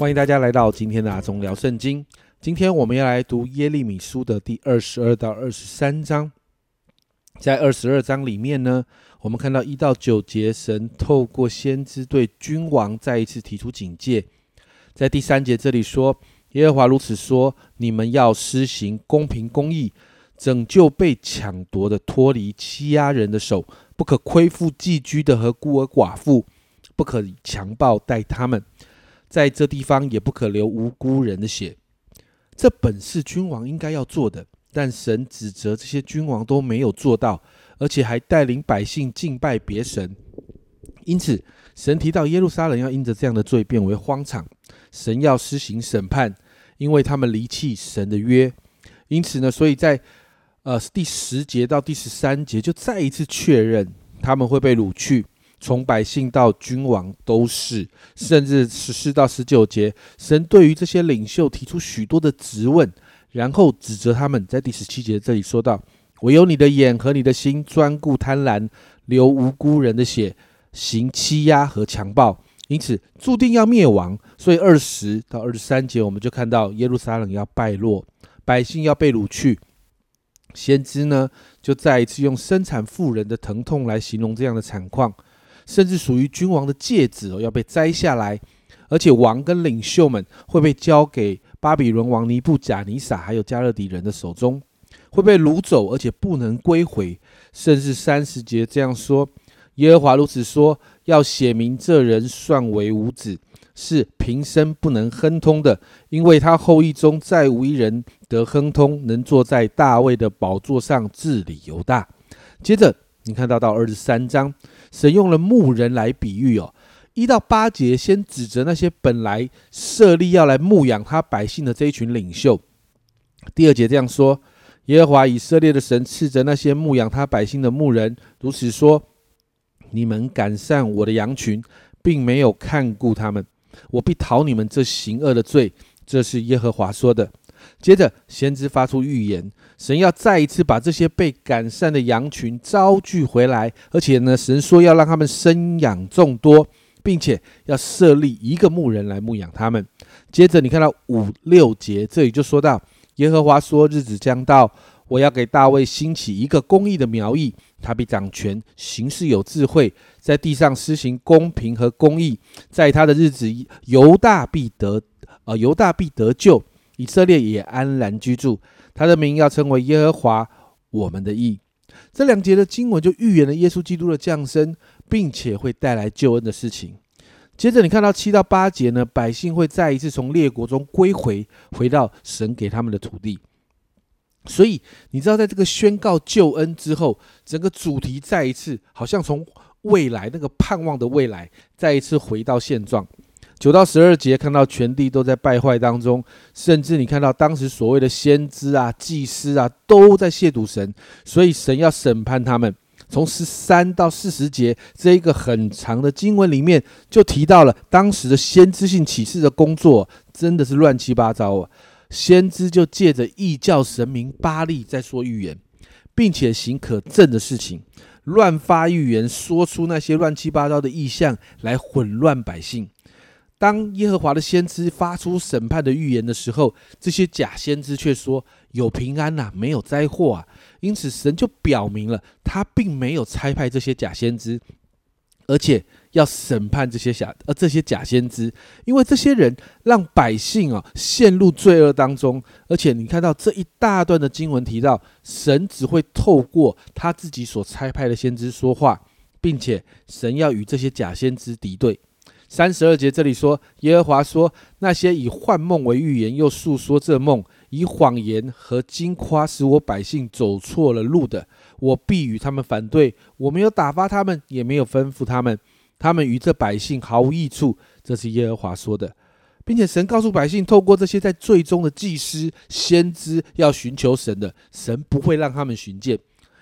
欢迎大家来到今天的阿忠聊圣经。今天我们要来读耶利米书的第二十二到二十三章。在二十二章里面呢，我们看到一到九节，神透过先知对君王再一次提出警戒。在第三节这里说：“耶和华如此说：你们要施行公平公义，拯救被抢夺的，脱离欺压人的手，不可亏负寄居的和孤儿寡妇，不可强暴待他们。”在这地方也不可流无辜人的血，这本是君王应该要做的，但神指责这些君王都没有做到，而且还带领百姓敬拜别神。因此，神提到耶路撒冷要因着这样的罪变为荒场，神要施行审判，因为他们离弃神的约。因此呢，所以在呃第十节到第十三节就再一次确认他们会被掳去。从百姓到君王都是，甚至十四到十九节，神对于这些领袖提出许多的质问，然后指责他们。在第十七节这里说到：“唯有你的眼和你的心专顾贪婪，流无辜人的血，行欺压和强暴，因此注定要灭亡。”所以二十到二十三节，我们就看到耶路撒冷要败落，百姓要被掳去。先知呢，就再一次用生产妇人的疼痛来形容这样的惨况。甚至属于君王的戒指哦要被摘下来，而且王跟领袖们会被交给巴比伦王尼布贾尼撒还有加勒底人的手中，会被掳走，而且不能归回。甚至三十节这样说：耶和华如此说，要写明这人算为无子，是平生不能亨通的，因为他后裔中再无一人得亨通，能坐在大卫的宝座上治理犹大。接着你看到到二十三章。神用了牧人来比喻哦，一到八节先指责那些本来设立要来牧养他百姓的这一群领袖。第二节这样说：耶和华以色列的神斥责那些牧养他百姓的牧人，如此说：你们赶上我的羊群，并没有看顾他们，我必讨你们这行恶的罪。这是耶和华说的。接着，先知发出预言，神要再一次把这些被赶散的羊群招聚回来，而且呢，神说要让他们生养众多，并且要设立一个牧人来牧养他们。接着，你看到五六节，这里就说到耶和华说：“日子将到，我要给大卫兴起一个公义的苗裔，他必掌权，行事有智慧，在地上施行公平和公义，在他的日子，犹大必得，呃，犹大必得救。”以色列也安然居住，他的名要称为耶和华我们的义。这两节的经文就预言了耶稣基督的降生，并且会带来救恩的事情。接着你看到七到八节呢，百姓会再一次从列国中归回，回到神给他们的土地。所以你知道，在这个宣告救恩之后，整个主题再一次好像从未来那个盼望的未来，再一次回到现状。九到十二节，看到全地都在败坏当中，甚至你看到当时所谓的先知啊、祭司啊，都在亵渎神，所以神要审判他们。从十三到四十节这一个很长的经文里面，就提到了当时的先知性启示的工作真的是乱七八糟啊。先知就借着异教神明巴利在说预言，并且行可证的事情，乱发预言，说出那些乱七八糟的意象来混乱百姓。当耶和华的先知发出审判的预言的时候，这些假先知却说有平安呐，没有灾祸啊。因此，神就表明了他并没有差派这些假先知，而且要审判这些假呃这些假先知，因为这些人让百姓啊陷入罪恶当中。而且，你看到这一大段的经文提到，神只会透过他自己所差派的先知说话，并且神要与这些假先知敌对。三十二节这里说，耶和华说：“那些以幻梦为预言，又诉说这梦，以谎言和金夸使我百姓走错了路的，我必与他们反对。我没有打发他们，也没有吩咐他们，他们与这百姓毫无益处。”这是耶和华说的，并且神告诉百姓，透过这些在最终的祭司、先知要寻求神的，神不会让他们寻见。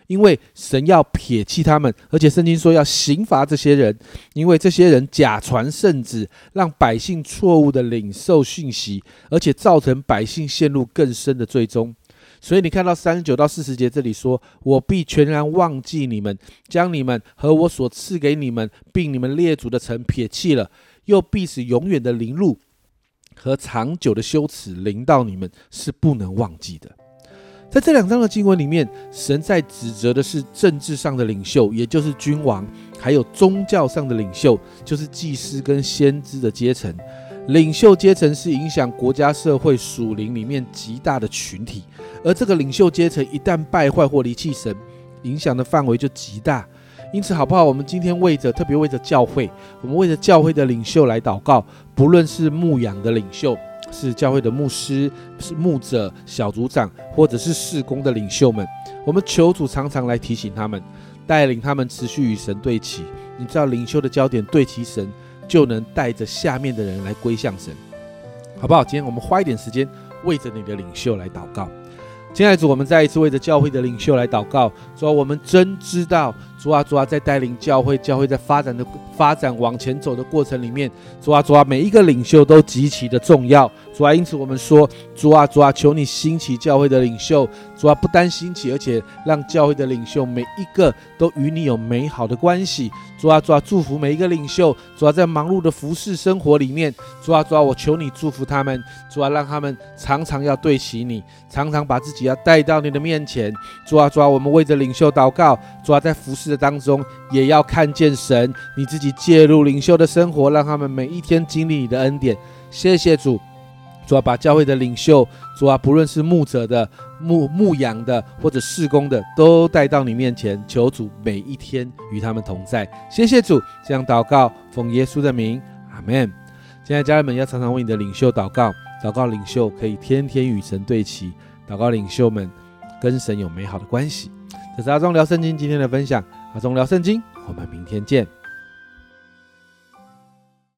因为神要撇弃他们，而且圣经说要刑罚这些人，因为这些人假传圣旨，让百姓错误的领受讯息，而且造成百姓陷入更深的罪中。所以你看到三十九到四十节这里说：“我必全然忘记你们，将你们和我所赐给你们，并你们列祖的城撇弃了，又必使永远的凌辱和长久的羞耻临到你们，是不能忘记的。在这两章的经文里面，神在指责的是政治上的领袖，也就是君王，还有宗教上的领袖，就是祭司跟先知的阶层。领袖阶层是影响国家社会属灵里面极大的群体，而这个领袖阶层一旦败坏或离弃神，影响的范围就极大。因此，好不好？我们今天为着特别为着教会，我们为着教会的领袖来祷告，不论是牧养的领袖。是教会的牧师，是牧者、小组长，或者是事工的领袖们。我们求主常常来提醒他们，带领他们持续与神对齐。你知道，领袖的焦点对齐神，就能带着下面的人来归向神，好不好？今天我们花一点时间，为着你的领袖来祷告。亲爱的主，我们再一次为着教会的领袖来祷告。说，我们真知道，主啊，主啊，在带领教会、教会在发展的发展往前走的过程里面，主啊，主啊，每一个领袖都极其的重要。主啊，因此我们说，主啊，主啊，求你兴起教会的领袖。主啊，不单兴起，而且让教会的领袖每一个都与你有美好的关系。主啊，主啊，祝福每一个领袖。主啊，在忙碌的服侍生活里面，主啊，主啊，我求你祝福他们。主啊，让他们常常要对齐你，常常把自己要带到你的面前。主啊，主啊，我们为着领袖祷告。主啊，在服侍的当中，也要看见神你自己介入领袖的生活，让他们每一天经历你的恩典。谢谢主。主啊，把教会的领袖，主啊，不论是牧者的、牧牧羊的或者事工的，都带到你面前，求主每一天与他们同在。谢谢主，这样祷告，奉耶稣的名，阿门。现在家人们要常常为你的领袖祷告，祷告领袖可以天天与神对齐，祷告领袖们跟神有美好的关系。这是阿忠聊圣经今天的分享，阿忠聊圣经，我们明天见。